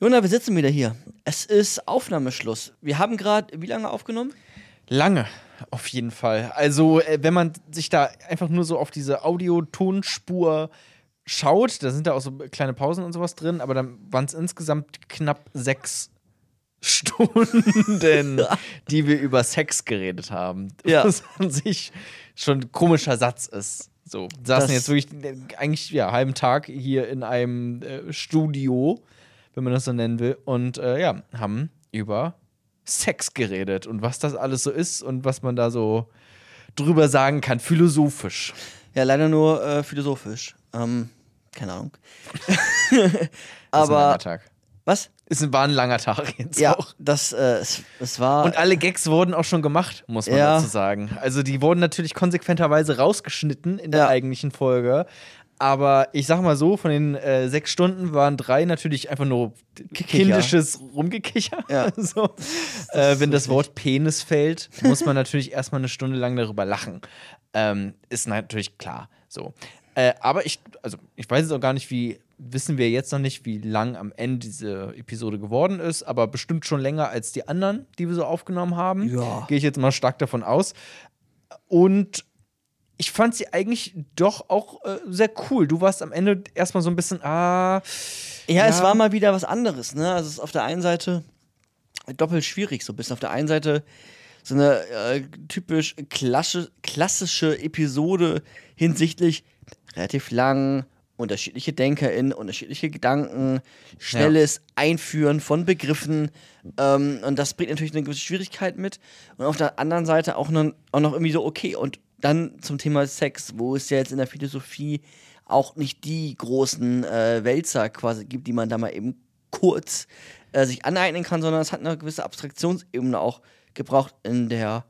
Jona, wir sitzen wieder hier. Es ist Aufnahmeschluss. Wir haben gerade, wie lange aufgenommen? Lange, auf jeden Fall. Also, äh, wenn man sich da einfach nur so auf diese Audio-Tonspur schaut, da sind da auch so kleine Pausen und sowas drin, aber dann waren es insgesamt knapp sechs Stunden, die wir über Sex geredet haben. Ja. Was an sich schon ein komischer Satz ist. So, saßen Das- jetzt wirklich äh, eigentlich ja halben Tag hier in einem äh, Studio, wenn man das so nennen will, und äh, ja, haben über Sex geredet und was das alles so ist und was man da so drüber sagen kann, philosophisch. Ja, leider nur äh, philosophisch. Ähm, keine Ahnung. Ist ein langer Aber, Tag. was? Ein, war ein langer Tag jetzt Ja, auch. das, äh, es, es war. Und alle Gags wurden auch schon gemacht, muss man Ja. dazu sagen. Also die wurden natürlich konsequenterweise rausgeschnitten in der Ja. eigentlichen Folge. Aber ich sag mal so, von den äh, sechs Stunden waren drei natürlich einfach nur kindisches Rumgekicher. Ja. so. äh, wenn das Wort Penis fällt, muss man natürlich erstmal eine Stunde lang darüber lachen. Ähm, ist natürlich klar. So. Äh, aber ich, also ich weiß jetzt auch gar nicht, wie, wissen wir jetzt noch nicht, wie lang am Ende diese Episode geworden ist, aber bestimmt schon länger als die anderen, die wir so aufgenommen haben. Ja. Gehe ich jetzt mal stark davon aus. Und ich fand sie eigentlich doch auch äh, sehr cool. Du warst am Ende erstmal so ein bisschen, ah. Ja, es war mal wieder was anderes, ne? Also es ist auf der einen Seite doppelt schwierig, so ein bisschen. Auf der einen Seite so eine äh, typisch klassische, klassische Episode hinsichtlich relativ lang, unterschiedliche DenkerInnen, unterschiedliche Gedanken, schnelles Einführen von Begriffen ähm, und das bringt natürlich eine gewisse Schwierigkeit mit. Und auf der anderen Seite auch noch, auch noch irgendwie so, okay, und dann zum Thema Sex, wo es ja jetzt in der Philosophie auch nicht die großen äh, Wälzer quasi gibt, die man da mal eben kurz äh, sich aneignen kann, sondern es hat eine gewisse Abstraktionsebene auch gebraucht in der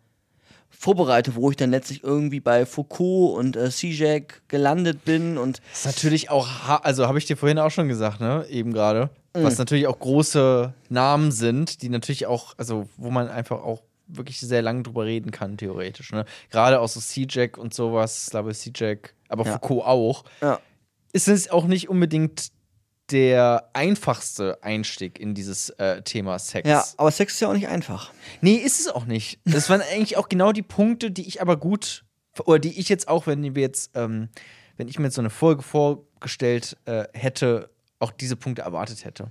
Vorbereitung, wo ich dann letztlich irgendwie bei Foucault und äh, Zizek gelandet bin und Das ist natürlich auch, ha- also habe ich dir vorhin auch schon gesagt, ne, eben gerade, Mhm. was natürlich auch große Namen sind, die natürlich auch, also wo man einfach auch wirklich sehr lange drüber reden kann, theoretisch, ne. Gerade auch so C-Jack und sowas, Slavoj C-Jack, aber Ja. Foucault auch, ja. ist es auch nicht unbedingt der einfachste Einstieg in dieses äh, Thema Sex. Ja, aber Sex ist ja auch nicht einfach. Nee, ist es auch nicht. Das waren eigentlich auch genau die Punkte, die ich aber gut, oder die ich jetzt auch, wenn wir jetzt, ähm, wenn ich mir jetzt so eine Folge vorgestellt äh, hätte, auch diese Punkte erwartet hätte.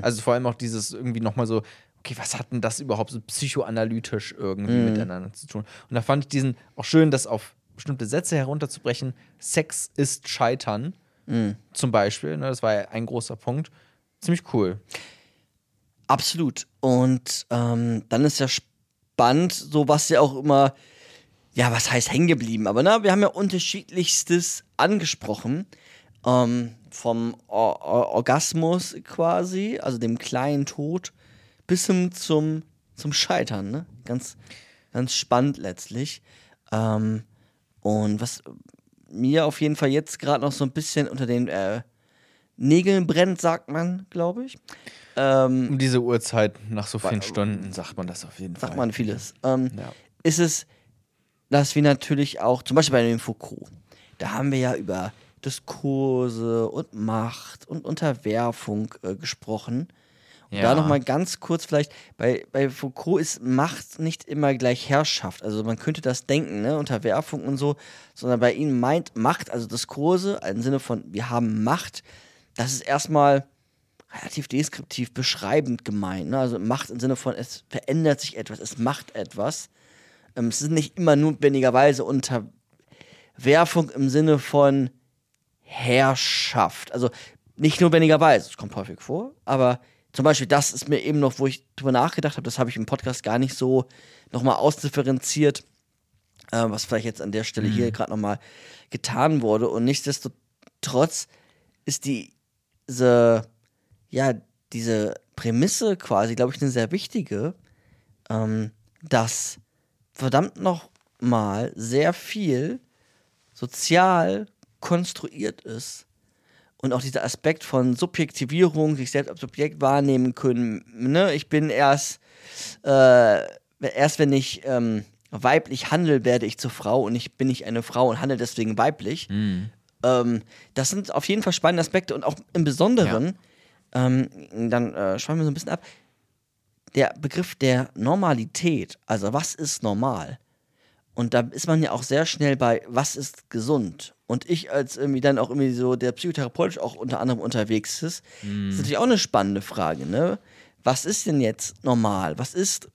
Also vor allem auch dieses irgendwie nochmal so, okay, was hat denn das überhaupt so psychoanalytisch irgendwie miteinander zu tun? Und da fand ich diesen auch schön, das auf bestimmte Sätze herunterzubrechen. Sex ist Scheitern, zum Beispiel. Ne, das war ja ein großer Punkt. Ziemlich cool. Absolut. Und ähm, dann ist ja spannend, so was ja auch immer, ja, was heißt hängen geblieben, aber na, wir haben ja unterschiedlichstes angesprochen. Ähm, vom Or Or Orgasmus quasi, also dem kleinen Tod, bis hin zum, zum Scheitern, ne? Ganz, ganz spannend letztlich. Ähm, und was mir auf jeden Fall jetzt gerade noch so ein bisschen unter den äh, Nägeln brennt, sagt man, glaube ich. Ähm, Um diese Uhrzeit nach so vielen Stunden sagt man das auf jeden Fall. sagt man vieles. Ähm, Ja. Ist es, dass wir natürlich auch, zum Beispiel bei dem Foucault, da haben wir ja über Diskurse und Macht und Unterwerfung äh, gesprochen. Und da Ja. nochmal ganz kurz vielleicht, bei, bei Foucault ist Macht nicht immer gleich Herrschaft. Also man könnte das denken, ne? Unterwerfung und so, sondern bei ihm meint Macht, also Diskurse, im Sinne von, wir haben Macht, das ist erstmal relativ deskriptiv beschreibend gemeint. Ne? Also Macht im Sinne von, es verändert sich etwas, es macht etwas. Ähm, es ist nicht immer notwendigerweise Unterwerfung im Sinne von Herrschaft. Also nicht notwendigerweise, es kommt häufig vor, aber zum Beispiel, das ist mir eben noch, wo ich drüber nachgedacht habe, das habe ich im Podcast gar nicht so nochmal ausdifferenziert, äh, was vielleicht jetzt an der Stelle hier gerade nochmal getan wurde. Und nichtsdestotrotz ist die, diese, ja, diese Prämisse quasi, glaube ich, eine sehr wichtige, ähm, dass verdammt noch mal sehr viel sozial konstruiert ist und auch dieser Aspekt von Subjektivierung, sich selbst als Subjekt wahrnehmen können. Ne? Ich bin erst, äh, erst wenn ich ähm, weiblich handle, werde ich zur Frau und ich bin nicht eine Frau und handle deswegen weiblich. Ähm, das sind auf jeden Fall spannende Aspekte und auch im Besonderen ähm, dann äh, schweifen wir so ein bisschen ab. Der Begriff der Normalität, also was ist normal? Und da ist man ja auch sehr schnell bei, was ist gesund? Und ich als irgendwie dann auch irgendwie so, der psychotherapeutisch auch unter anderem unterwegs ist, Mhm. ist natürlich auch eine spannende Frage, ne? Was ist denn jetzt normal? Was ist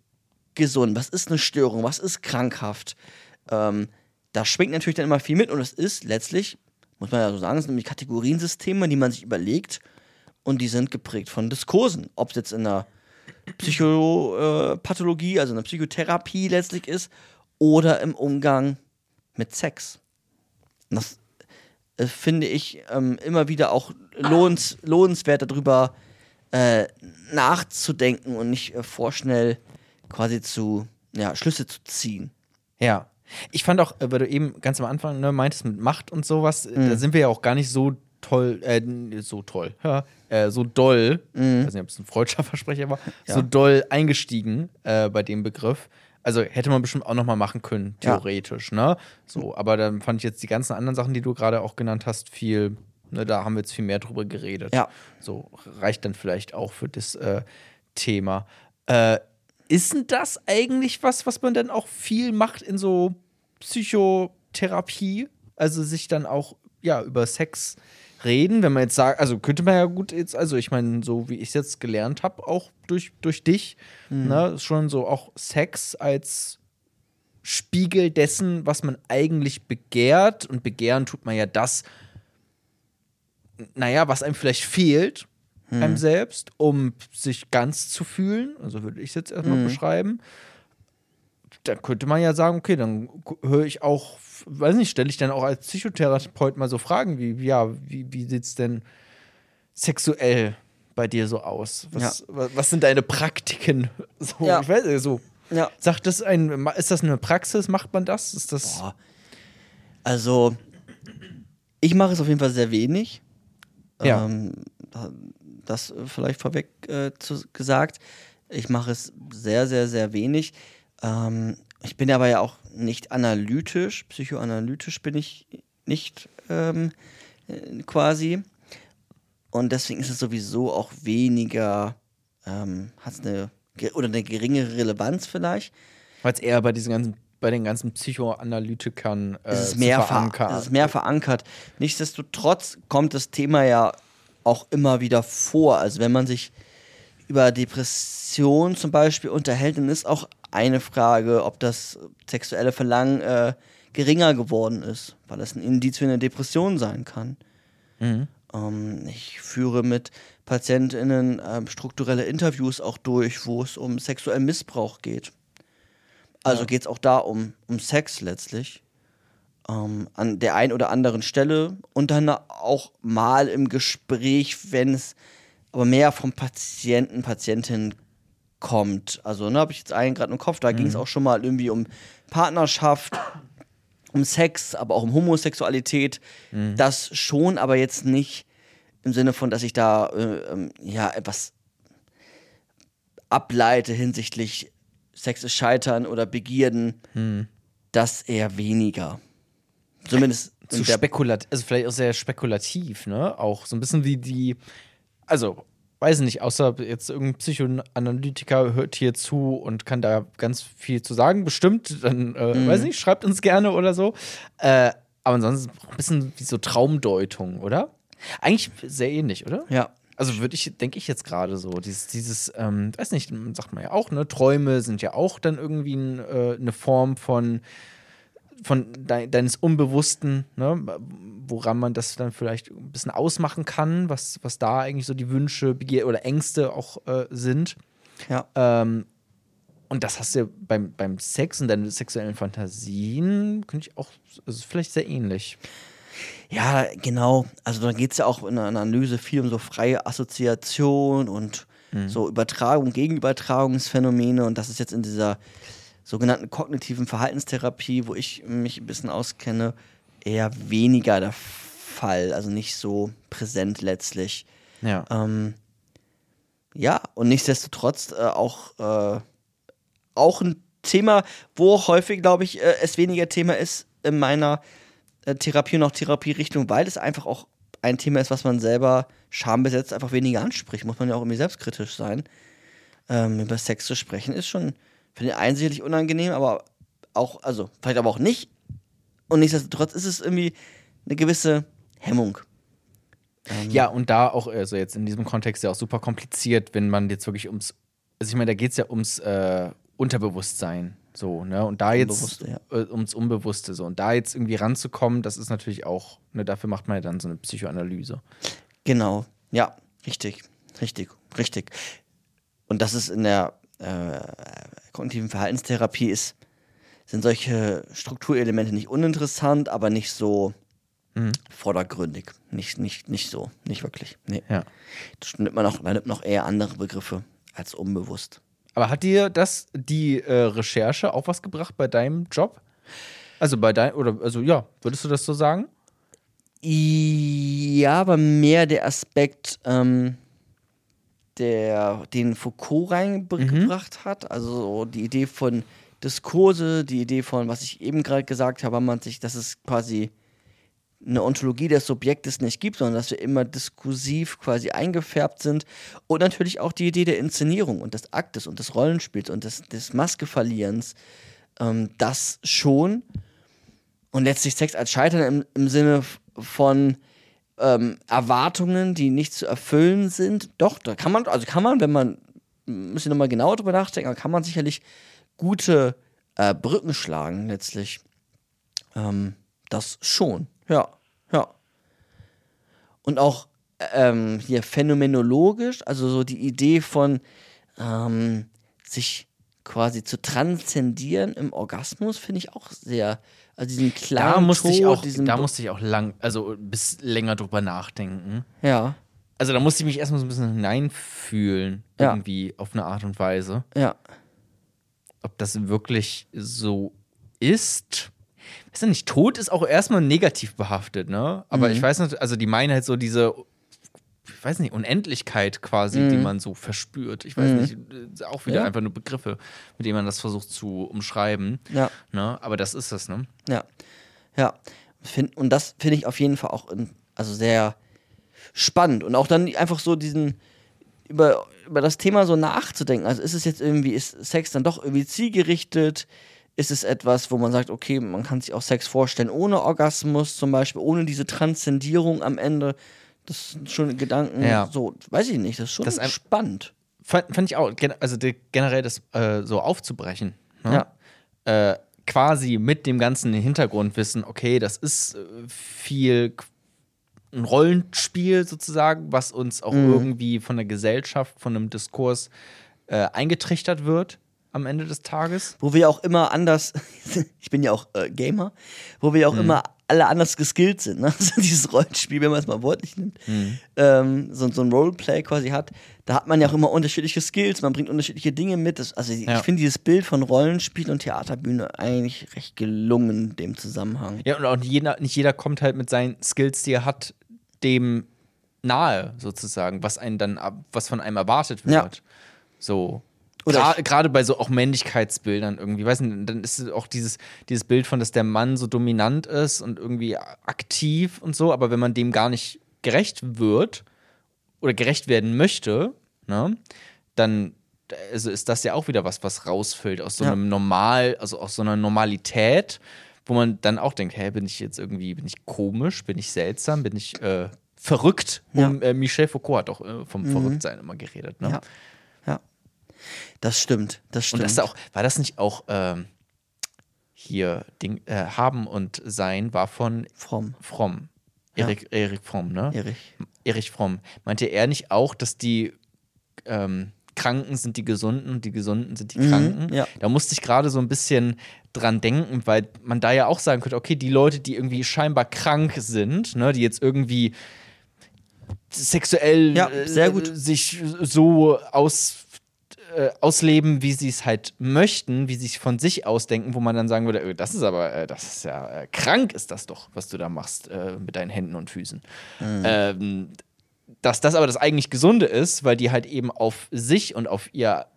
gesund? Was ist eine Störung? Was ist krankhaft? Ähm, da schwingt natürlich dann immer viel mit und es ist letztlich, muss man ja so sagen, es sind nämlich Kategoriensysteme, die man sich überlegt und die sind geprägt von Diskursen. Ob es jetzt in der Psychopathologie, also in der Psychotherapie letztlich ist oder im Umgang mit Sex. Und Das äh, finde ich ähm, immer wieder auch lohnens, lohnenswert darüber äh, nachzudenken und nicht äh, vorschnell quasi zu ja, Schlüsse zu ziehen. Ja. Ich fand auch, äh, weil du eben ganz am Anfang ne, meintest mit Macht und sowas, äh, da sind wir ja auch gar nicht so toll, äh, so toll, ja, äh, so doll, ich weiß nicht, ob es ein freudscher Versprecher war, Ja. so doll eingestiegen äh, bei dem Begriff. Also hätte man bestimmt auch noch mal machen können, Ja. theoretisch, ne? So, aber dann fand ich jetzt die ganzen anderen Sachen, die du gerade auch genannt hast, viel, ne, da haben wir jetzt viel mehr drüber geredet. Ja. So reicht dann vielleicht auch für das äh, Thema. Äh, ist denn das eigentlich was, was man dann auch viel macht in so Psychotherapie? Also sich dann auch ja über Sex reden, wenn man jetzt sagt, also könnte man ja gut jetzt, also ich meine, so wie ich es jetzt gelernt habe, auch durch, durch dich, ne, ist schon so auch Sex als Spiegel dessen, was man eigentlich begehrt. Und begehren tut man ja das, naja, was einem vielleicht fehlt, einem selbst, um sich ganz zu fühlen. Also würde ich es jetzt erstmal beschreiben. Dann könnte man ja sagen, okay, dann höre ich auch, weiß nicht, stelle ich dann auch als Psychotherapeut mal so Fragen wie, ja, wie, wie sieht es denn sexuell bei dir so aus? Was, was, was sind deine Praktiken? So, Ja. ich weiß nicht, so. Ja. Sagt das ein, ist das eine Praxis? Macht man das? Ist das. Boah. Also, ich mache es auf jeden Fall sehr wenig. Ja. Ähm, das vielleicht vorweg äh, zu, gesagt. Ich mache es sehr, sehr, sehr wenig. Ähm, ich bin aber ja auch nicht analytisch, psychoanalytisch bin ich nicht ähm, äh, quasi. Und deswegen ist es sowieso auch weniger, ähm, hat es eine, oder eine geringere Relevanz vielleicht. Weil es eher bei diesen ganzen, bei den ganzen Psychoanalytikern äh, es ist mehr, ver verankert. es ist mehr verankert. Nichtsdestotrotz kommt das Thema ja auch immer wieder vor. Also wenn man sich über Depression zum Beispiel unterhält, dann ist auch eine Frage, ob das sexuelle Verlangen äh, geringer geworden ist, weil das ein Indiz für eine Depression sein kann. Mhm. Ähm, ich führe mit PatientInnen ähm, strukturelle Interviews auch durch, wo es um sexuellen Missbrauch geht. Also Ja. geht es auch da um, um Sex letztlich. Ähm, an der einen oder anderen Stelle und dann auch mal im Gespräch, wenn es aber mehr vom Patienten, Patientin kommt. Also, ne, habe ich jetzt einen gerade im Kopf, da ging es auch schon mal irgendwie um Partnerschaft, um Sex, aber auch um Homosexualität. Das schon, aber jetzt nicht im Sinne von, dass ich da äh, ähm, ja etwas ableite hinsichtlich Sex ist Scheitern oder Begierden. Das eher weniger. Zumindest zu in der spekulat, also vielleicht auch sehr spekulativ, ne? Auch so ein bisschen wie die, also weiß nicht, außer jetzt irgendein Psychoanalytiker hört hier zu und kann da ganz viel zu sagen, bestimmt, dann äh, weiß nicht, schreibt uns gerne oder so. Äh, aber ansonsten ein bisschen wie so Traumdeutung, oder? Eigentlich sehr ähnlich, oder? Ja. Also würde ich, denke ich jetzt gerade so, dieses, dieses, ähm, weiß nicht, sagt man ja auch, ne, Träume sind ja auch dann irgendwie ein, äh, eine Form von, von dei deines Unbewussten, ne, woran man das dann vielleicht ein bisschen ausmachen kann, was, was da eigentlich so die Wünsche, Begier oder Ängste auch äh, sind. Ja. Ähm, und das hast du ja beim, beim Sex und deinen sexuellen Fantasien, könnte ich auch, also vielleicht sehr ähnlich. Ja, genau. Also da geht es ja auch in der Analyse viel um so freie Assoziation und so Übertragung, Gegenübertragungsphänomene. Und das ist jetzt in dieser sogenannten kognitiven Verhaltenstherapie, wo ich mich ein bisschen auskenne, eher weniger der Fall. Also nicht so präsent letztlich. Ja. Ähm, ja, und nichtsdestotrotz äh, auch, äh, auch ein Thema, wo häufig, glaube ich, äh, es weniger Thema ist in meiner äh, Therapie und auch Therapierichtung, weil es einfach auch ein Thema ist, was man selber schambesetzt einfach weniger anspricht. Muss man ja auch irgendwie selbstkritisch sein. Ähm, über Sex zu sprechen ist schon für den einen sicherlich unangenehm, aber auch, also vielleicht aber auch nicht. Und nichtsdestotrotz ist es irgendwie eine gewisse Hemmung. Ähm, Ja, und da auch, also jetzt in diesem Kontext ja auch super kompliziert, wenn man jetzt wirklich ums, also ich meine, da geht es ja ums äh, Unterbewusstsein. So, ne? Und da jetzt Unbewusste, äh, ums Unbewusste so. Und da jetzt irgendwie ranzukommen, das ist natürlich auch, ne, dafür macht man ja dann so eine Psychoanalyse. Genau, ja, richtig, richtig, richtig. Und das ist in der äh, kognitiven Verhaltenstherapie ist, sind solche Strukturelemente nicht uninteressant, aber nicht so vordergründig. Nicht, nicht, nicht so, nicht wirklich. Nee. Ja. Das nimmt man auch, man nimmt noch eher andere Begriffe als unbewusst. Aber hat dir das, die äh, Recherche, auch was gebracht bei deinem Job? Also bei deinem, oder, also ja, würdest du das so sagen? Ja, aber mehr der Aspekt, ähm, der den Foucault reingebracht hat. Also so die Idee von Diskurse, die Idee von, was ich eben gerade gesagt habe, man sich, dass es quasi eine Ontologie des Subjektes nicht gibt, sondern dass wir immer diskursiv quasi eingefärbt sind. Und natürlich auch die Idee der Inszenierung und des Aktes und des Rollenspiels und des, des Maskeverlierens. Ähm, das schon. Und letztlich Sex als Scheitern im, im Sinne von ähm, Erwartungen, die nicht zu erfüllen sind. Doch, da kann man, also kann man, wenn man, müssen wir nochmal genauer drüber nachdenken, aber kann man sicherlich gute äh, Brücken schlagen, letztlich. Ähm, das schon, ja, ja. Und auch ähm, hier phänomenologisch, also so die Idee von ähm, sich quasi zu transzendieren im Orgasmus, finde ich auch sehr, also diesen klaren Da musste ich Tod, auch, da musste ich auch lang, also bis länger drüber nachdenken. ja, Also da musste ich mich erstmal so ein bisschen hineinfühlen, Ja. irgendwie auf eine Art und Weise. ja, Ob das wirklich so ist. Weißt du nicht, Tod ist auch erstmal negativ behaftet, ne? Aber Mhm. ich weiß nicht, also die meinen halt so diese, ich weiß nicht, Unendlichkeit quasi, die man so verspürt. Ich weiß nicht, äh, auch wieder Mhm. Ja. einfach nur Begriffe, mit denen man das versucht zu umschreiben. ja. Ne? Aber das ist es, ne? Ja, ja. Find, und das finde ich auf jeden Fall auch in, also sehr spannend. Und auch dann einfach so diesen, über, über das Thema so nachzudenken. Also ist es jetzt irgendwie, ist Sex dann doch irgendwie zielgerichtet? Ist es etwas, wo man sagt, okay, man kann sich auch Sex vorstellen ohne Orgasmus zum Beispiel, ohne diese Transzendierung am Ende? Das sind schon Gedanken, Ja. so, weiß ich nicht, das ist schon Das ist spannend. Fand, fand ich auch, also generell das äh, so aufzubrechen. Ne? Ja. Äh, quasi mit dem ganzen Hintergrundwissen, okay, das ist äh, viel ein Rollenspiel sozusagen, was uns auch Mhm. irgendwie von der Gesellschaft, von einem Diskurs äh, eingetrichtert wird am Ende des Tages. wo wir auch immer anders, ich bin ja auch äh, Gamer, wo wir auch immer alle anders geskillt sind. Ne? Also dieses Rollenspiel, wenn man es mal wortlich nimmt, ähm, so, so ein Roleplay quasi hat, da hat man ja auch immer unterschiedliche Skills, man bringt unterschiedliche Dinge mit. Das, also ich Ja. finde dieses Bild von Rollenspiel und Theaterbühne eigentlich recht gelungen in dem Zusammenhang. Ja, und auch nicht jeder, nicht jeder kommt halt mit seinen Skills, die er hat, dem nahe sozusagen, was einen dann, was von einem erwartet wird. Ja. So. Oder Gerade bei so auch Männlichkeitsbildern irgendwie, weiß nicht, dann ist auch dieses, dieses Bild von, dass der Mann so dominant ist und irgendwie aktiv und so, aber wenn man dem gar nicht gerecht wird oder gerecht werden möchte, ne, dann also ist das ja auch wieder was, was rausfällt aus so Ja. einem Normal, also aus so einer Normalität, wo man dann auch denkt, hä, bin ich jetzt irgendwie, bin ich komisch, bin ich seltsam, bin ich äh, verrückt? Ja. Um, äh, Michel Foucault hat auch äh, vom Verrücktsein immer geredet, ne? Ja. Ja. Das stimmt, das Und stimmt. das ist auch, war das nicht auch ähm, hier Ding, äh, Haben und Sein war von Fromm, Fromm. Erik, Erik Fromm, ne? Erich. Erich Fromm. Meinte er nicht auch, dass die ähm, Kranken sind die Gesunden und die Gesunden sind die Kranken? Mhm, ja. Da musste ich gerade so ein bisschen dran denken, weil man da ja auch sagen könnte, okay, die Leute, die irgendwie scheinbar krank sind, ne, die jetzt irgendwie sexuell Ja, äh, sehr gut. sich so aus, äh, ausleben, wie sie es halt möchten, wie sie es von sich ausdenken, wo man dann sagen würde, äh, das ist aber, äh, das ist ja äh, krank, ist das doch, was du da machst mit deinen Händen und Füßen. Ähm, dass das aber das eigentlich Gesunde ist, weil die halt eben auf sich und auf ihr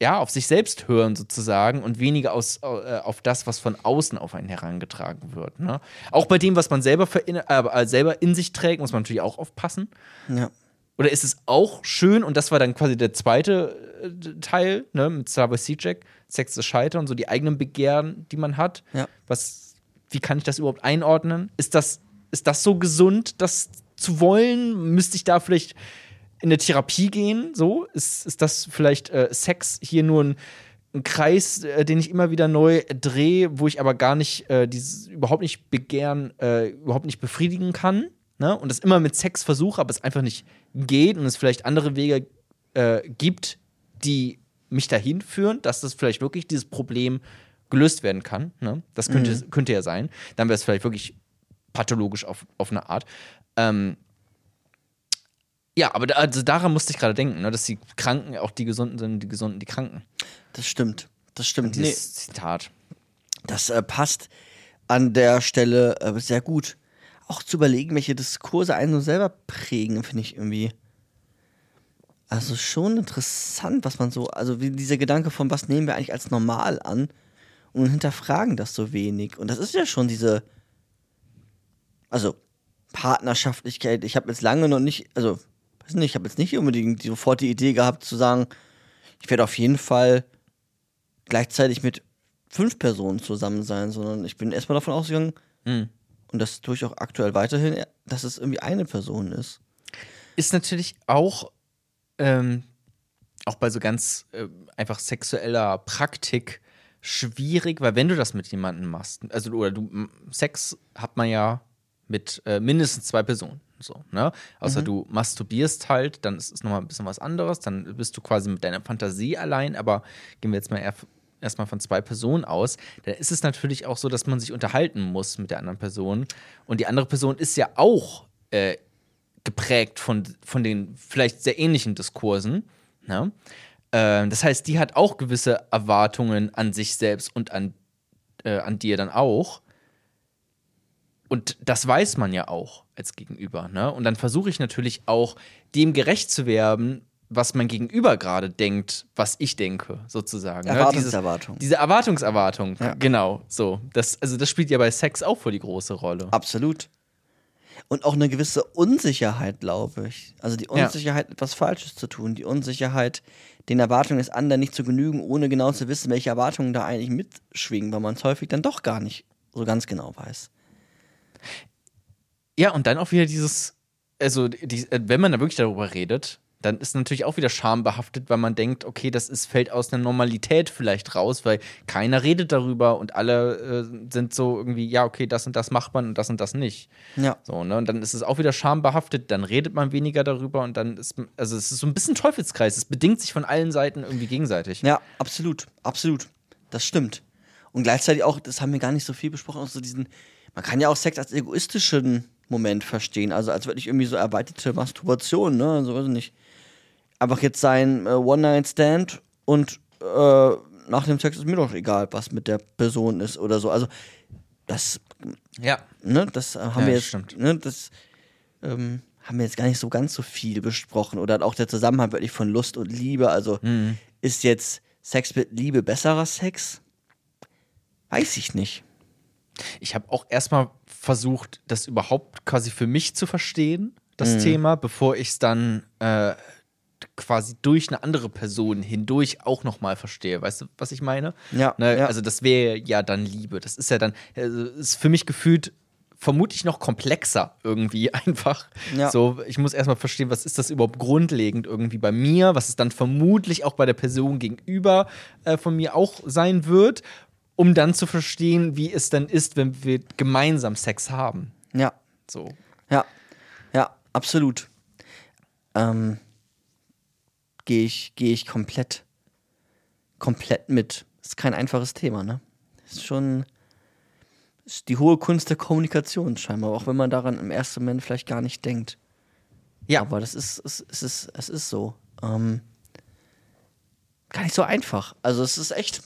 ja, auf sich selbst hören sozusagen und weniger aus, äh, auf das, was von außen auf einen herangetragen wird. Ne? Auch bei dem, was man selber, äh, selber in sich trägt, muss man natürlich auch aufpassen. Ja. Oder ist es auch schön, und das war dann quasi der zweite äh, Teil, ne, mit Star Sea Jack, Sex des Scheitern, so die eigenen Begehren, die man hat. Ja. Was, wie kann ich das überhaupt einordnen? Ist das, ist das so gesund, das zu wollen? Müsste ich da vielleicht in eine Therapie gehen? So? Ist, ist das vielleicht äh, Sex hier nur ein, ein Kreis, äh, den ich immer wieder neu drehe, wo ich aber gar nicht, äh, dieses überhaupt nicht begehren, äh, überhaupt nicht befriedigen kann? Ne? Und das immer mit Sex versuche, aber es einfach nicht geht und es vielleicht andere Wege äh, gibt, die mich dahin führen, dass das vielleicht wirklich dieses Problem gelöst werden kann. Ne? Das könnte, mhm. könnte ja sein. Dann wäre es vielleicht wirklich pathologisch auf, auf eine Art. Ähm, ja, aber da, also daran musste ich gerade denken, ne, dass die Kranken auch die Gesunden sind, die Gesunden die Kranken. Das stimmt. Das stimmt. Dieses nee. Zitat. Das äh, passt an der Stelle äh, sehr gut auch zu überlegen, welche Diskurse einen so selber prägen, finde ich irgendwie. Also schon interessant, was man so, also wie dieser Gedanke von, was nehmen wir eigentlich als normal an und hinterfragen das so wenig. Und das ist ja schon diese, also Partnerschaftlichkeit. Ich habe jetzt lange noch nicht, also weiß nicht, ich habe jetzt nicht unbedingt sofort die Idee gehabt zu sagen, ich werde auf jeden Fall gleichzeitig mit fünf Personen zusammen sein, sondern ich bin erstmal davon ausgegangen, mhm und das tue ich auch aktuell weiterhin, dass es irgendwie eine Person ist. Ist natürlich auch, ähm, auch bei so ganz äh, einfach sexueller Praktik schwierig, weil wenn du das mit jemandem machst, also oder du Sex hat man ja mit äh, mindestens zwei Personen. So, ne? Außer mhm. du masturbierst halt, dann ist es nochmal ein bisschen was anderes, dann bist du quasi mit deiner Fantasie allein, aber gehen wir jetzt mal eher erstmal von zwei Personen aus, dann ist es natürlich auch so, dass man sich unterhalten muss mit der anderen Person. Und die andere Person ist ja auch äh, geprägt von, von den vielleicht sehr ähnlichen Diskursen. Ne? Äh, das heißt, die hat auch gewisse Erwartungen an sich selbst und an, äh, an dir dann auch. Und das weiß man ja auch als Gegenüber. Ne? Und dann versuche ich natürlich auch, dem gerecht zu werden, was mein Gegenüber gerade denkt, was ich denke, sozusagen. Erwartungserwartung. Ne? Diese, diese Erwartungserwartung, ja. genau. So. Das, also das spielt ja bei Sex auch voll die große Rolle. Absolut. Und auch eine gewisse Unsicherheit, glaube ich. Also die Unsicherheit, ja. etwas Falsches zu tun, die Unsicherheit, den Erwartungen des anderen nicht zu genügen, ohne genau zu wissen, welche Erwartungen da eigentlich mitschwingen, weil man es häufig dann doch gar nicht so ganz genau weiß. Ja, und dann auch wieder dieses, also die, wenn man da wirklich darüber redet, dann ist natürlich auch wieder schambehaftet, weil man denkt, okay, das ist, fällt aus der Normalität vielleicht raus, weil keiner redet darüber und alle äh, sind so irgendwie, ja, okay, das und das macht man und das und das nicht. Ja. So, ne? Und dann ist es auch wieder schambehaftet, dann redet man weniger darüber und dann ist, also es ist so ein bisschen Teufelskreis. Es bedingt sich von allen Seiten irgendwie gegenseitig. Ja, absolut, absolut. Das stimmt. Und gleichzeitig auch, das haben wir gar nicht so viel besprochen, auch so diesen, man kann ja auch Sex als egoistischen Moment verstehen, also als wirklich irgendwie so erweiterte Masturbation, ne? Also weiß ich nicht einfach jetzt sein äh, One-Night-Stand und äh, nach dem Sex ist mir doch egal, was mit der Person ist oder so. Also das, ja, ne, das äh, haben ja, wir jetzt, stimmt. ne, das ähm, haben wir jetzt gar nicht so ganz so viel besprochen oder auch der Zusammenhang wirklich von Lust und Liebe. Also mhm. ist jetzt Sex mit Liebe besserer Sex? Weiß ich nicht. Ich habe auch erstmal versucht, das überhaupt quasi für mich zu verstehen, das mhm. Thema, bevor ich es dann äh, quasi durch eine andere Person hindurch auch nochmal verstehe. Weißt du, was ich meine? Ja, ne? ja. Also das wäre ja dann Liebe. Das ist ja dann, also ist für mich gefühlt vermutlich noch komplexer irgendwie einfach. Ja. So, ich muss erstmal verstehen, was ist das überhaupt grundlegend irgendwie bei mir, was es dann vermutlich auch bei der Person gegenüber äh, von mir auch sein wird, um dann zu verstehen, wie es dann ist, wenn wir gemeinsam Sex haben. Ja. So. Ja. Ja, absolut. Ähm, gehe ich, geh ich komplett, komplett mit. Ist kein einfaches Thema, ne? Ist schon ist die hohe Kunst der Kommunikation scheinbar, auch wenn man daran im ersten Moment vielleicht gar nicht denkt. Ja. Aber das ist, es, es ist, es ist so. Ähm, gar nicht so einfach. Also es ist echt.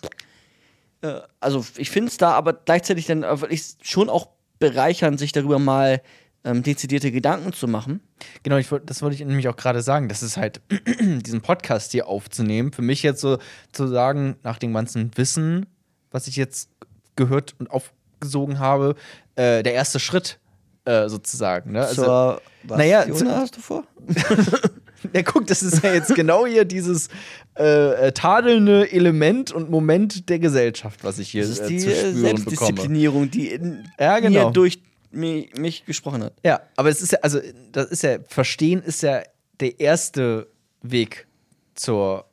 Äh, also ich finde es da aber gleichzeitig dann wirklich schon auch bereichern, sich darüber mal ähm, dezidierte Gedanken zu machen. Genau, ich, das wollte ich nämlich auch gerade sagen. Das ist halt, diesen Podcast hier aufzunehmen, für mich jetzt so zu sagen, nach dem ganzen Wissen, was ich jetzt gehört und aufgesogen habe, äh, der erste Schritt äh, sozusagen. Ne? Also, Zur, was, naja, zu- hast du vor? ja, guck, das ist ja jetzt genau hier dieses äh, äh, tadelnde Element und Moment der Gesellschaft, was ich hier Das ist äh, die zu äh, spüren bekomme. Selbstdisziplinierung, die in Ja, genau. mir durch mich, mich gesprochen hat. Ja, aber es ist ja, also, das ist ja, Verstehen ist ja der erste Weg zur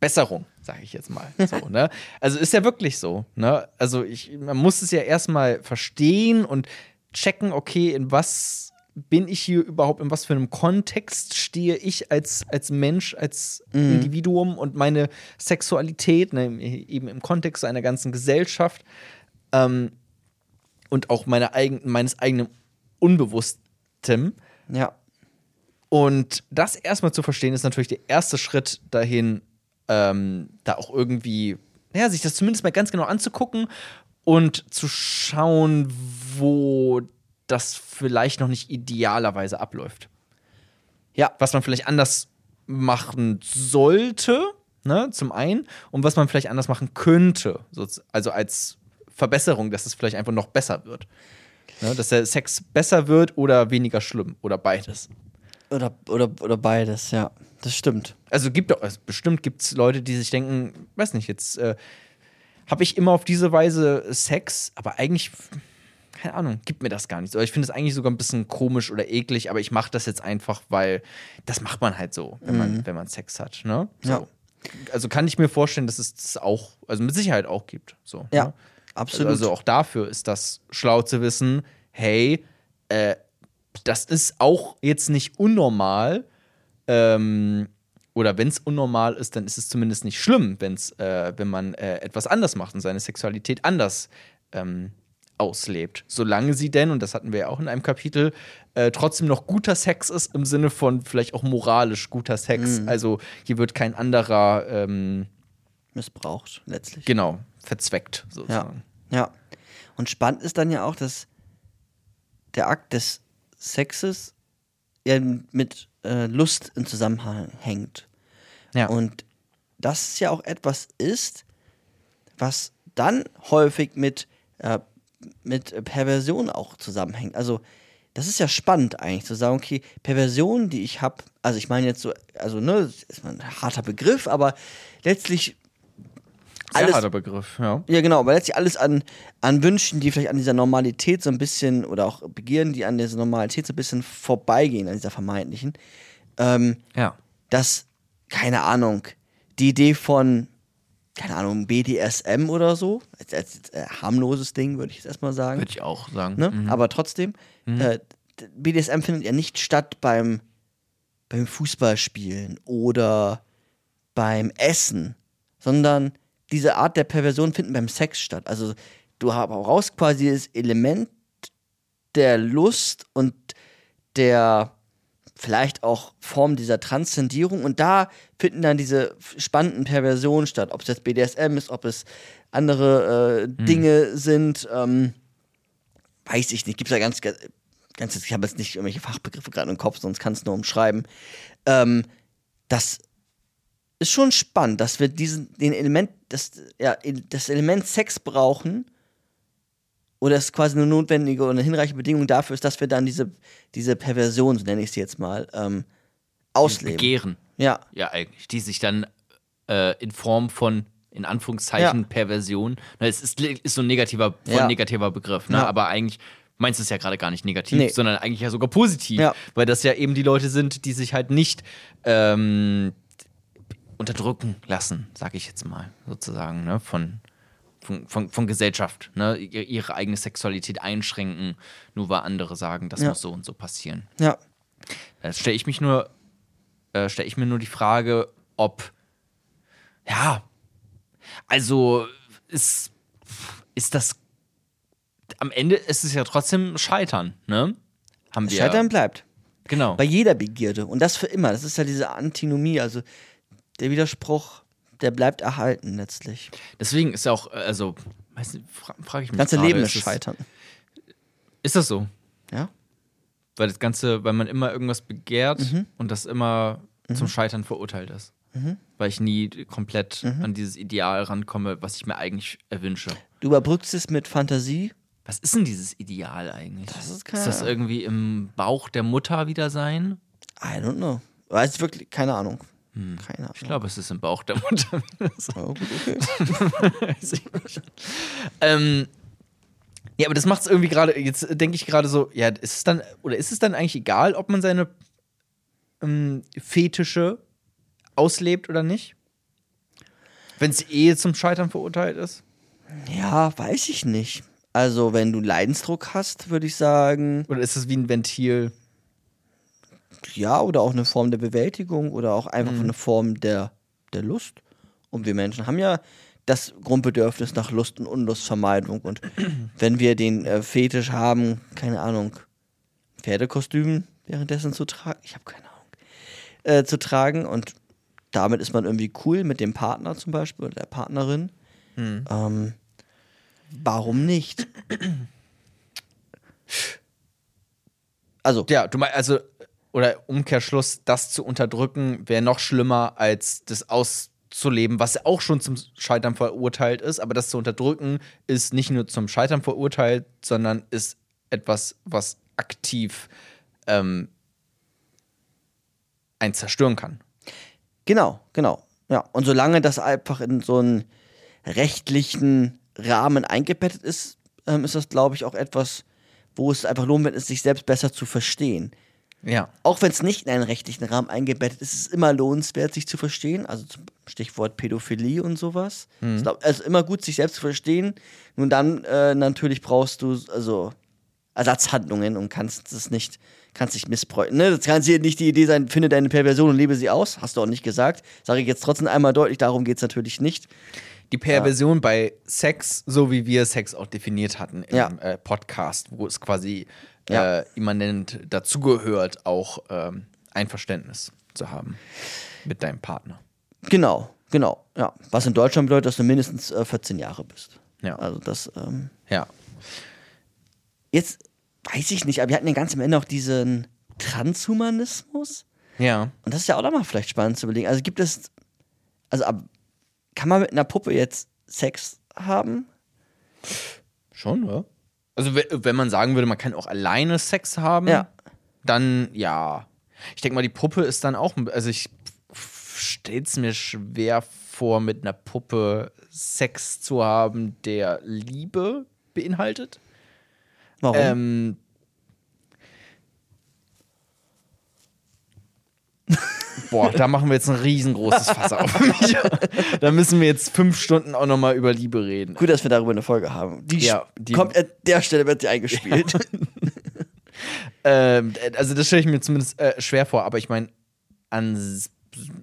Besserung, sage ich jetzt mal. So, ne? Also ist ja wirklich so. Ne? Also ich, man muss es ja erstmal verstehen und checken, okay, in was bin ich hier überhaupt, in was für einem Kontext stehe ich als, als Mensch, als Individuum und meine Sexualität, ne, eben im Kontext einer ganzen Gesellschaft. Ähm, und auch meine eigen, meines eigenen Unbewusstem. Ja. Und das erstmal zu verstehen, ist natürlich der erste Schritt dahin, ähm, da auch irgendwie, naja, sich das zumindest mal ganz genau anzugucken und zu schauen, wo das vielleicht noch nicht idealerweise abläuft. Ja. Was man vielleicht anders machen sollte, ne, zum einen, und was man vielleicht anders machen könnte, so, also als Verbesserung, dass es vielleicht einfach noch besser wird. Ne, dass der Sex besser wird oder weniger schlimm oder beides. Oder, oder, oder beides, ja. Das stimmt. Also gibt doch, also bestimmt gibt es Leute, die sich denken, weiß nicht, jetzt äh, habe ich immer auf diese Weise Sex, aber eigentlich, keine Ahnung, gibt mir das gar nicht. Oder ich finde es eigentlich sogar ein bisschen komisch oder eklig, aber ich mache das jetzt einfach, weil das macht man halt so, wenn man, wenn man Sex hat. Ne? So. Ja. Also kann ich mir vorstellen, dass es das auch, also mit Sicherheit auch gibt. So, Ja, ne? Absolut. Also auch dafür ist das schlau zu wissen, hey, äh, das ist auch jetzt nicht unnormal. Ähm, oder wenn es unnormal ist, dann ist es zumindest nicht schlimm, wenn's, äh, wenn man äh, etwas anders macht und seine Sexualität anders ähm, auslebt. Solange sie denn, und das hatten wir ja auch in einem Kapitel, äh, trotzdem noch guter Sex ist, im Sinne von vielleicht auch moralisch guter Sex. Also hier wird kein anderer, ähm, Missbraucht, letztlich. genau, verzweckt sozusagen. Ja. Und spannend ist dann ja auch, dass der Akt des Sexes ja mit äh, Lust im Zusammenhang hängt. Ja. Und das ja auch etwas ist, was dann häufig mit, äh, mit Perversion auch zusammenhängt. Also, das ist ja spannend eigentlich zu sagen, okay, Perversion, die ich habe, also ich meine jetzt so, also ne, das ist ein harter Begriff, aber letztlich Sehr alles- harter Begriff, ja. ja, genau, aber letztlich alles an, an Wünschen, die vielleicht an dieser Normalität so ein bisschen, oder auch Begieren, die an dieser Normalität so ein bisschen vorbeigehen, an dieser vermeintlichen, ähm, Ja. dass, keine Ahnung, die Idee von, keine Ahnung, BDSM oder so, als, als, als äh, harmloses Ding, würde ich jetzt erstmal sagen. Würde ich auch sagen. Ne? Mhm. Aber trotzdem, äh, d- BDSM findet ja nicht statt beim, beim Fußballspielen oder beim Essen, sondern diese Art der Perversion finden beim Sex statt. Also du brauchst quasi das Element der Lust und der vielleicht auch Form dieser Transzendierung und da finden dann diese spannenden Perversionen statt. Ob es jetzt BDSM ist, ob es andere äh, Dinge sind, ähm, weiß ich nicht. Gibt es ja ganz, ganz, ich habe jetzt nicht irgendwelche Fachbegriffe gerade im Kopf, sonst kann es nur umschreiben. Ähm, das ist schon spannend, dass wir diesen, den Element, das, ja, das Element Sex brauchen, oder es quasi eine notwendige oder eine hinreichende Bedingung dafür ist, dass wir dann diese, diese Perversion, so nenne ich sie jetzt mal, ähm, ausleben. Begehren. Ja, Ja, eigentlich. Die sich dann äh, in Form von, in Anführungszeichen, Ja. Perversion. Na, es ist, ist so ein negativer, Ja. negativer Begriff, ne? Ja. Aber eigentlich meinst du es ja gerade gar nicht negativ, Nee. sondern eigentlich ja sogar positiv. Weil das ja eben die Leute sind, die sich halt nicht ähm, unterdrücken lassen, sag ich jetzt mal, sozusagen, ne? Von, von, von, von Gesellschaft, ne? Ihre, ihre eigene Sexualität einschränken, nur weil andere sagen, das Ja. muss so und so passieren. ja, Da stelle ich mich nur, äh, stelle ich mir nur die Frage, ob, ja, also ist, ist das, am Ende ist es ja trotzdem Scheitern, ne? Haben wir. Scheitern bleibt. Genau. Bei jeder Begierde. Und das für immer. Das ist ja diese Antinomie, also der Widerspruch, der bleibt erhalten letztlich. Deswegen ist ja auch, äh, also, weiß nicht, fra frage ich mich. Das ganze Leben ist Scheitern. Ist das so? Ja? Weil das Ganze, weil man immer irgendwas begehrt Mhm. und das immer zum Scheitern verurteilt ist. Weil ich nie komplett Mhm. an dieses Ideal rankomme, was ich mir eigentlich erwünsche. Du überbrückst es mit Fantasie. Was ist denn dieses Ideal eigentlich? Das ist keine ist das irgendwie im Bauch der Mutter wieder sein? I don't know. Weiß wirklich, keine Ahnung. Keine Ahnung. Ich glaube, es ist im Bauch der Mutter. Oh, gut, okay. Ähm, ja, aber das macht es irgendwie gerade, jetzt denke ich gerade so, ja, ist es dann, oder ist es dann eigentlich egal, ob man seine ähm, Fetische auslebt oder nicht? Wenn es eh zum Scheitern verurteilt ist? Ja, weiß ich nicht. Also, wenn du Leidensdruck hast, würde ich sagen, Oder ist es wie ein Ventil? Ja, oder auch eine Form der Bewältigung oder auch einfach eine Form der, der Lust. Und wir Menschen haben ja das Grundbedürfnis nach Lust und Unlustvermeidung. Und wenn wir den äh, Fetisch haben, keine Ahnung, Pferdekostüm währenddessen zu tragen, ich habe keine Ahnung, äh, zu tragen und damit ist man irgendwie cool mit dem Partner zum Beispiel oder der Partnerin. Ähm, warum nicht? Also, Ja, du meinst, also, oder Umkehrschluss, das zu unterdrücken, wäre noch schlimmer, als das auszuleben, was auch schon zum Scheitern verurteilt ist. Aber das zu unterdrücken ist nicht nur zum Scheitern verurteilt, sondern ist etwas, was aktiv ähm, einen zerstören kann. Genau, genau. Ja, und solange das einfach in so einen rechtlichen Rahmen eingebettet ist, ähm, ist das, glaube ich, auch etwas, wo es einfach lohnt, es sich selbst besser zu verstehen. Ja. Auch wenn es nicht in einen rechtlichen Rahmen eingebettet ist, ist es immer lohnenswert, sich zu verstehen. Also zum Stichwort Pädophilie und sowas. Ich glaub, also immer gut, sich selbst zu verstehen. Nun dann äh, natürlich brauchst du also Ersatzhandlungen und kannst es nicht, kannst dich missbräuchten. Ne? Das kann hier nicht die Idee sein, finde deine Perversion und lebe sie aus. Hast du auch nicht gesagt. Sage ich jetzt trotzdem einmal deutlich, darum geht es natürlich nicht. Die Perversion bei Sex, so wie wir Sex auch definiert hatten im Ja. äh, Podcast, wo es quasi Ja. äh, immanent dazugehört, auch ähm, Einverständnis zu haben mit deinem Partner. Genau, genau. Ja. Was in Deutschland bedeutet, dass du mindestens äh, 14 Jahre bist. Ja. Also das, ähm, Ja. jetzt weiß ich nicht, aber wir hatten ja ganz am Ende auch diesen Transhumanismus. Ja. Und das ist ja auch nochmal vielleicht spannend zu überlegen. Also gibt es, also ab, kann man mit einer Puppe jetzt Sex haben? Schon, oder? Also, we- wenn man sagen würde, man kann auch alleine Sex haben, Ja. dann ja. Ich denke mal, die Puppe ist dann auch, also ich stelle es mir schwer vor, mit einer Puppe Sex zu haben, der Liebe beinhaltet. Warum? Ähm, Boah, da machen wir jetzt ein riesengroßes Fass auf. da müssen wir jetzt fünf Stunden auch nochmal über Liebe reden. Gut, dass wir darüber eine Folge haben. Die, Ja, die kommt an der Stelle wird die eingespielt. Ähm, also das stelle ich mir zumindest äh, schwer vor, aber ich meine, an,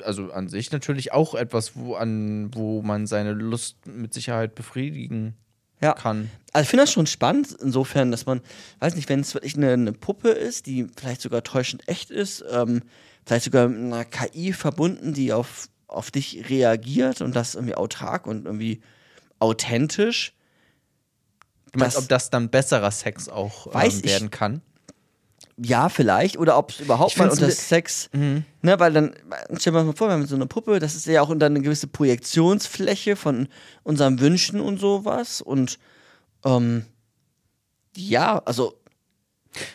also an sich natürlich auch etwas, wo, an, wo man seine Lust mit Sicherheit befriedigen Ja. kann. Also ich finde das schon spannend, insofern, dass man, weiß nicht, wenn es wirklich eine, eine Puppe ist, die vielleicht sogar täuschend echt ist, ähm, vielleicht sogar mit einer KI verbunden, die auf, auf dich reagiert und das irgendwie autark und irgendwie authentisch. Du meinst, Das- ob das dann besserer Sex auch Weiß ähm, ich- werden kann? Ja, vielleicht. Oder ob es überhaupt Ich mal unter Sex. Mhm. Ne, weil dann, stell dir mal vor, wir haben so eine Puppe, das ist ja auch dann eine gewisse Projektionsfläche von unseren Wünschen und sowas. Und ähm, ja, also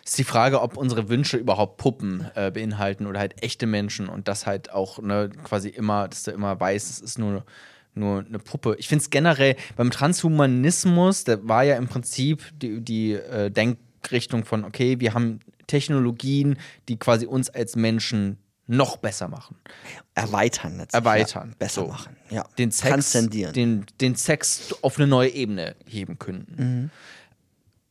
Ist die Frage, ob unsere Wünsche überhaupt Puppen äh, beinhalten oder halt echte Menschen und das halt auch ne, quasi immer, dass du immer weißt, es ist nur, nur eine Puppe. Ich finde es generell beim Transhumanismus, der war ja im Prinzip die, die äh, Denkrichtung von, okay, wir haben Technologien, die quasi uns als Menschen noch besser machen. erweitern letztlich. Erweitern, Ja, besser so. machen. Ja. Den Sex, Transzendieren. den, den Sex auf eine neue Ebene heben könnten.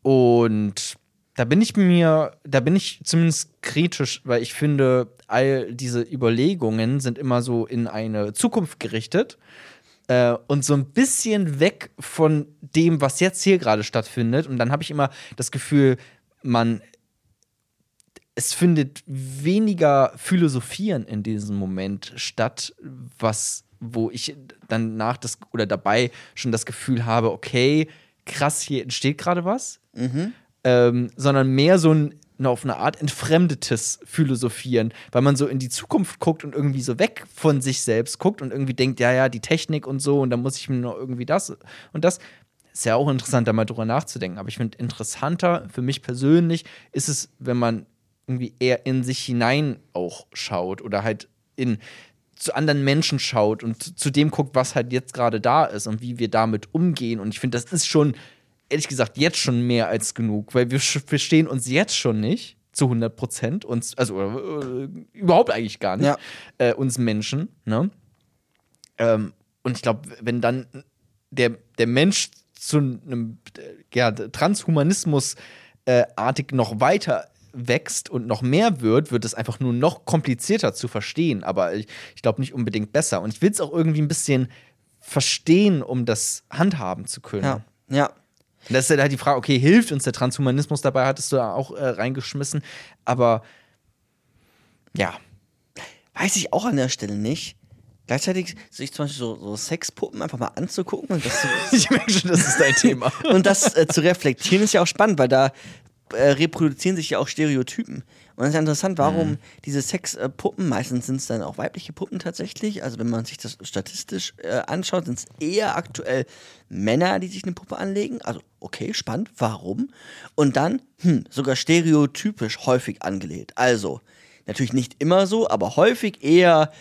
Mhm. Und da bin ich mir, da bin ich zumindest kritisch, weil ich finde, all diese Überlegungen sind immer so in eine Zukunft gerichtet äh, und so ein bisschen weg von dem, was jetzt hier gerade stattfindet. Und dann habe ich immer das Gefühl, man es findet weniger Philosophieren in diesem Moment statt, was, wo ich dann nach das oder dabei schon das Gefühl habe, okay, krass, hier entsteht gerade was, ähm, sondern mehr so ein auf eine Art entfremdetes Philosophieren, weil man so in die Zukunft guckt und irgendwie so weg von sich selbst guckt und irgendwie denkt, ja, ja, die Technik und so und dann muss ich mir noch irgendwie das und das. Ist ja auch interessant, da mal drüber nachzudenken. Aber ich finde, interessanter für mich persönlich ist es, wenn man irgendwie eher in sich hinein auch schaut oder halt in zu anderen Menschen schaut und zu dem guckt, was halt jetzt gerade da ist und wie wir damit umgehen. Und ich finde, das ist schon, ehrlich gesagt, jetzt schon mehr als genug, weil wir verstehen uns jetzt schon nicht zu 100 Prozent, uns, also äh, überhaupt eigentlich gar nicht, Ja. äh, uns Menschen. Ne? Ähm, und ich glaube, wenn dann der, der Mensch zu einem ja, Transhumanismus äh, noch weiter wächst und noch mehr wird, wird es einfach nur noch komplizierter zu verstehen. Aber ich, ich glaube nicht unbedingt besser. Und ich will es auch irgendwie ein bisschen verstehen, um das handhaben zu können. Ja, ja. Und Das ist halt die Frage, okay, hilft uns der Transhumanismus dabei, hattest du da auch äh, reingeschmissen. Aber ja, Weiß ich auch an der Stelle nicht. Gleichzeitig sich zum Beispiel so, so Sexpuppen einfach mal anzugucken und das, ich merke schon, das ist dein Thema. und das äh, zu reflektieren, ist ja auch spannend, weil da äh, reproduzieren sich ja auch Stereotypen. Und es ist ja interessant, warum diese Sexpuppen, meistens sind es dann auch weibliche Puppen tatsächlich, also wenn man sich das statistisch äh, anschaut, sind es eher aktuell Männer, die sich eine Puppe anlegen. Also okay, spannend, warum? Und dann, hm, sogar stereotypisch häufig angelegt. Also, natürlich nicht immer so, aber häufig eher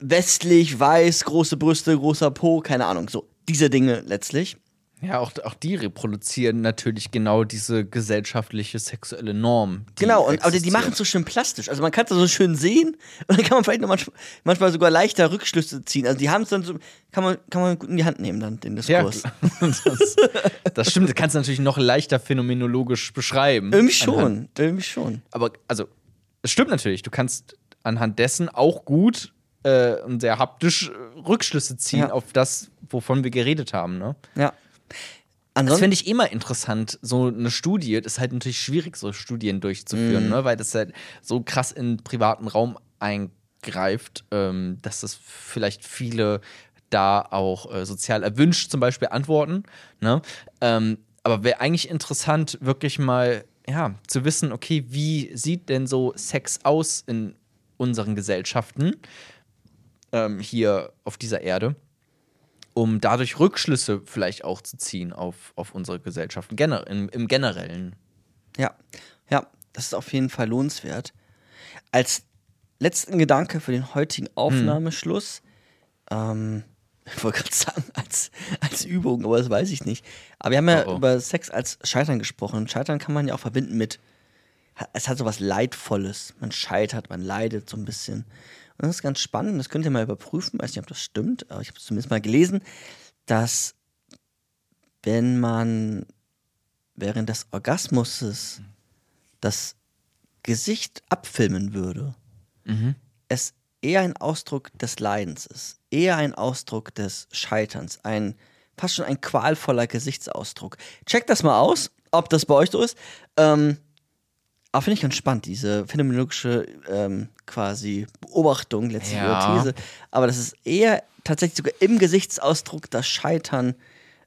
westlich, weiß, große Brüste, großer Po, keine Ahnung, so diese Dinge letztlich. Ja, auch, auch die reproduzieren natürlich genau diese gesellschaftliche sexuelle Norm. Genau, und, aber die machen es so schön plastisch. Also man kann es so schön sehen und dann kann man vielleicht noch manchmal, manchmal sogar leichter Rückschlüsse ziehen. Also die haben es dann so, kann man, kann man gut in die Hand nehmen, dann den Ja, Diskurs. das, das stimmt, das kannst du natürlich noch leichter phänomenologisch beschreiben. Irgendwie Anhand- schon, irgendwie schon. aber also, es stimmt natürlich, du kannst anhand dessen auch gut äh, und sehr haptisch äh, Rückschlüsse ziehen Ja. auf das, wovon wir geredet haben, ne? Ja. Das Ansonsten, finde ich immer interessant, so eine Studie. Das ist halt natürlich schwierig, so Studien durchzuführen, ne? weil das halt so krass in den privaten Raum eingreift, ähm, dass das vielleicht viele da auch äh, sozial erwünscht zum Beispiel antworten. Ne? Ähm, aber wäre eigentlich interessant, wirklich mal ja, zu wissen, okay, wie sieht denn so Sex aus in unseren Gesellschaften ähm, hier auf dieser Erde? Um dadurch Rückschlüsse vielleicht auch zu ziehen auf, auf unsere Gesellschaften gener im, im Generellen. ja, ja, das ist auf jeden Fall lohnenswert. Als letzten Gedanke für den heutigen Aufnahmeschluss, ähm, ich wollte gerade sagen, als, als Übung, aber das weiß ich nicht. Aber wir haben ja Oh, oh. über Sex als Scheitern gesprochen. Und Scheitern kann man ja auch verbinden mit, es hat so was Leidvolles. Man scheitert, man leidet so ein bisschen. Und das ist ganz spannend, das könnt ihr mal überprüfen. Weiß nicht, ob das stimmt, aber ich habe es zumindest mal gelesen, dass wenn man während des Orgasmuses das Gesicht abfilmen würde, es eher ein Ausdruck des Leidens ist, eher ein Ausdruck des Scheiterns, ein fast schon ein qualvoller Gesichtsausdruck. Checkt das mal aus, ob das bei euch so ist. Ähm, aber finde ich ganz spannend, diese phänomenologische ähm, quasi Beobachtung, letztlich Ja. These. Aber das ist eher tatsächlich sogar im Gesichtsausdruck das Scheitern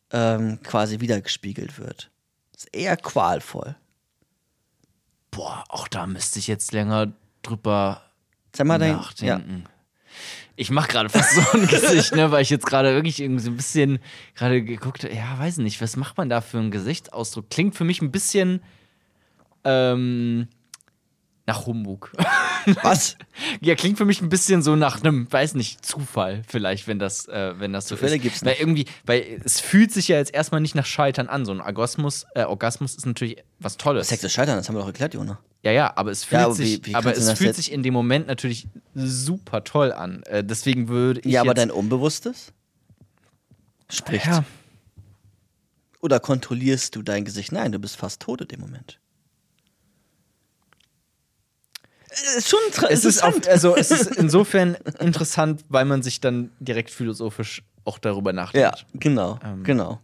ähm, quasi wiedergespiegelt wird. Das ist eher qualvoll. Boah, auch da müsste ich jetzt länger drüber mal dein, ja. nachdenken. Ich mache gerade fast so ein Gesicht, ne, weil ich jetzt gerade wirklich irgendwie so ein bisschen gerade geguckt habe, ja, weiß nicht, was macht man da für einen Gesichtsausdruck? Klingt für mich ein bisschen ähm, nach Humbug. Was? Ja, klingt für mich ein bisschen so nach einem, weiß nicht, Zufall vielleicht, wenn das, äh, wenn das so Zufälle ist. gibt's weil nicht. irgendwie, weil es fühlt sich ja jetzt erstmal nicht nach Scheitern an. So ein Orgasmus, äh, Orgasmus ist natürlich was Tolles. Sex ist Scheitern, das haben wir doch erklärt, Jona. Ja, ja, aber es fühlt Ja, aber sich, wie- wie aber es fühlt jetzt- sich in dem Moment natürlich super toll an. Äh, deswegen würde ich Ja, aber dein Unbewusstes spricht. ja, Oder kontrollierst du dein Gesicht? Nein, du bist fast tot in dem Moment. Es ist schon tra- es ist, auf, interessant. also, es ist insofern interessant, weil man sich dann direkt philosophisch auch darüber ja, nachdenkt. genau, Ähm, genau.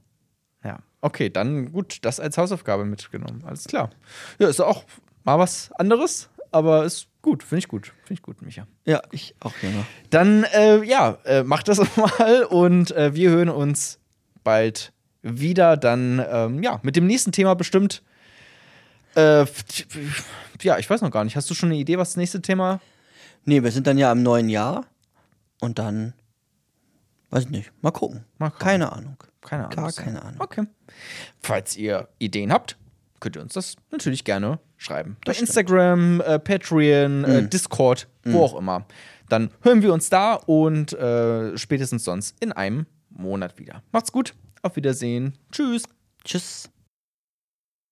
Ja. Okay, dann gut, das als Hausaufgabe mitgenommen. Alles klar. Ja, ist auch mal was anderes, aber ist gut, finde ich gut. Finde ich gut, Micha. Ja, ich auch, Jona. Dann, äh, ja, äh, macht das mal und äh, wir hören uns bald wieder. Dann, ähm, ja, mit dem nächsten Thema bestimmt. Äh, ja, ich weiß noch gar nicht. Hast du schon eine Idee, was das nächste Thema? Nee, wir sind dann ja im neuen Jahr und dann, weiß ich nicht, mal gucken. Mal gucken. Keine Ahnung. Keine Ahnung. Gar keine. Ahnung. Okay. Falls ihr Ideen habt, könnt ihr uns das natürlich gerne schreiben. Bei Instagram, äh, Patreon, äh, Discord, wo auch immer. Dann hören wir uns da und äh, spätestens sonst in einem Monat wieder. Macht's gut. Auf Wiedersehen. Tschüss. Tschüss.